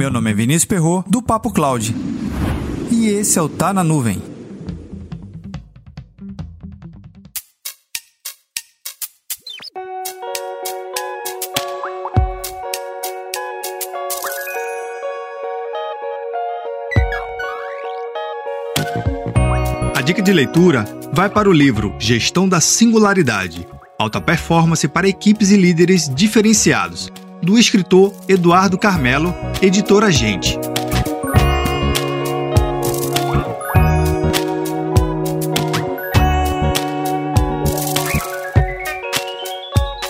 Meu nome é Vinícius Perro do Papo Cloud. E esse é o Tá na Nuvem. A dica de leitura vai para o livro Gestão da Singularidade Alta Performance para Equipes e Líderes Diferenciados, do escritor Eduardo Carmelo, editora Gente.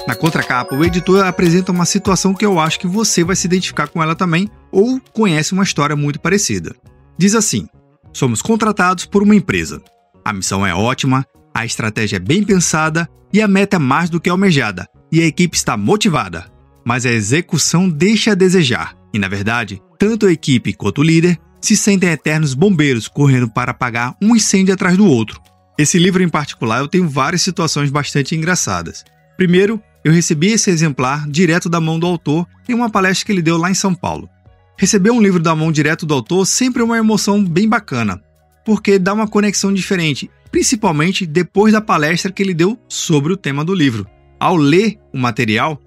Na contracapa, o editor apresenta uma situação que eu acho que você vai se identificar com ela também ou conhece uma história muito parecida. Diz assim: Somos contratados por uma empresa. A missão é ótima, a estratégia é bem pensada e a meta é mais do que almejada, e a equipe está motivada. Mas a execução deixa a desejar, e na verdade, tanto a equipe quanto o líder se sentem eternos bombeiros correndo para apagar um incêndio atrás do outro. Esse livro em particular eu tenho várias situações bastante engraçadas. Primeiro, eu recebi esse exemplar direto da mão do autor em uma palestra que ele deu lá em São Paulo. Receber um livro da mão direto do autor sempre é uma emoção bem bacana, porque dá uma conexão diferente principalmente depois da palestra que ele deu sobre o tema do livro. Ao ler o material,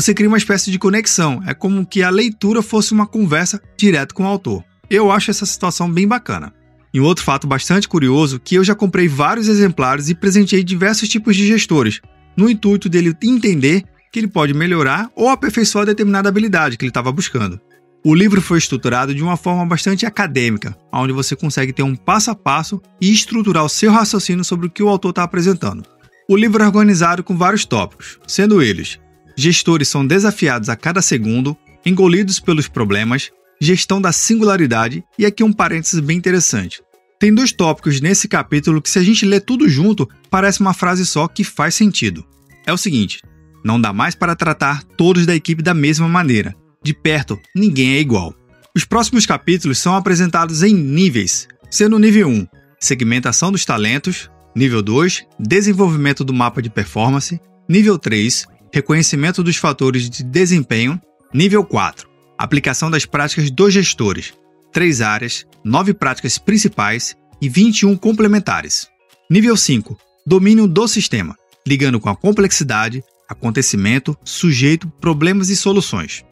você cria uma espécie de conexão, é como que a leitura fosse uma conversa direto com o autor. Eu acho essa situação bem bacana. E um outro fato bastante curioso que eu já comprei vários exemplares e presenteei diversos tipos de gestores, no intuito dele entender que ele pode melhorar ou aperfeiçoar determinada habilidade que ele estava buscando. O livro foi estruturado de uma forma bastante acadêmica, onde você consegue ter um passo a passo e estruturar o seu raciocínio sobre o que o autor está apresentando. O livro é organizado com vários tópicos, sendo eles: gestores são desafiados a cada segundo, engolidos pelos problemas, gestão da singularidade e aqui um parênteses bem interessante. Tem dois tópicos nesse capítulo que, se a gente ler tudo junto, parece uma frase só que faz sentido. É o seguinte: não dá mais para tratar todos da equipe da mesma maneira de perto, ninguém é igual. Os próximos capítulos são apresentados em níveis, sendo nível 1, segmentação dos talentos, nível 2, desenvolvimento do mapa de performance, nível 3, reconhecimento dos fatores de desempenho, nível 4, aplicação das práticas dos gestores, três áreas, nove práticas principais e 21 complementares. Nível 5, domínio do sistema, ligando com a complexidade, acontecimento, sujeito, problemas e soluções.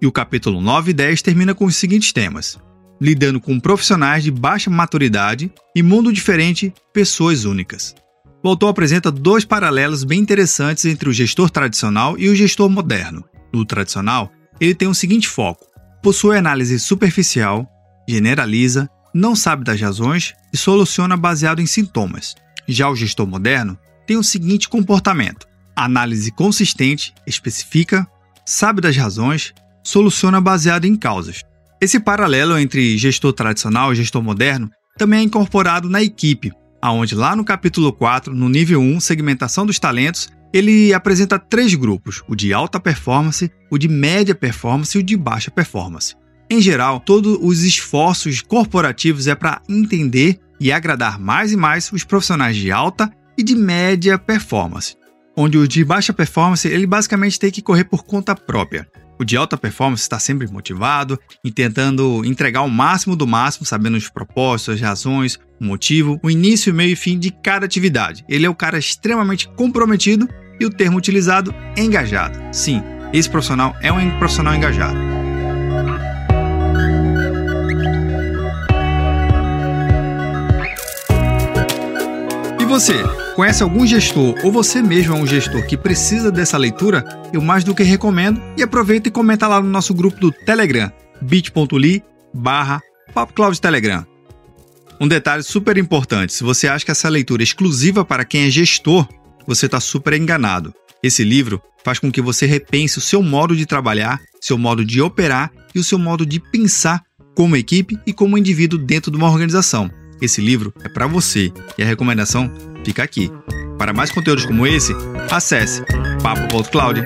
E o capítulo 9 e 10 termina com os seguintes temas: lidando com profissionais de baixa maturidade e mundo diferente, pessoas únicas. O autor apresenta dois paralelos bem interessantes entre o gestor tradicional e o gestor moderno. No tradicional, ele tem o seguinte foco: possui análise superficial, generaliza, não sabe das razões e soluciona baseado em sintomas. Já o gestor moderno tem o seguinte comportamento: análise consistente, especifica, sabe das razões, soluciona baseado em causas. Esse paralelo entre gestor tradicional e gestor moderno também é incorporado na equipe, aonde lá no capítulo 4, no nível 1, segmentação dos talentos, ele apresenta três grupos: o de alta performance, o de média performance e o de baixa performance. Em geral, todos os esforços corporativos é para entender e agradar mais e mais os profissionais de alta e de média performance, onde o de baixa performance ele basicamente tem que correr por conta própria. O de alta performance está sempre motivado e tentando entregar o máximo do máximo, sabendo os propósitos, as razões, o motivo, o início, meio e fim de cada atividade. Ele é o cara extremamente comprometido e o termo utilizado é engajado. Sim, esse profissional é um profissional engajado. E você? Conhece algum gestor ou você mesmo é um gestor que precisa dessa leitura? Eu mais do que recomendo e aproveita e comenta lá no nosso grupo do Telegram, bit.ly barra Telegram. Um detalhe super importante, se você acha que essa leitura é exclusiva para quem é gestor, você está super enganado. Esse livro faz com que você repense o seu modo de trabalhar, seu modo de operar e o seu modo de pensar como equipe e como indivíduo dentro de uma organização. Esse livro é para você e a recomendação fica aqui. Para mais conteúdos como esse, acesse papo.cloud.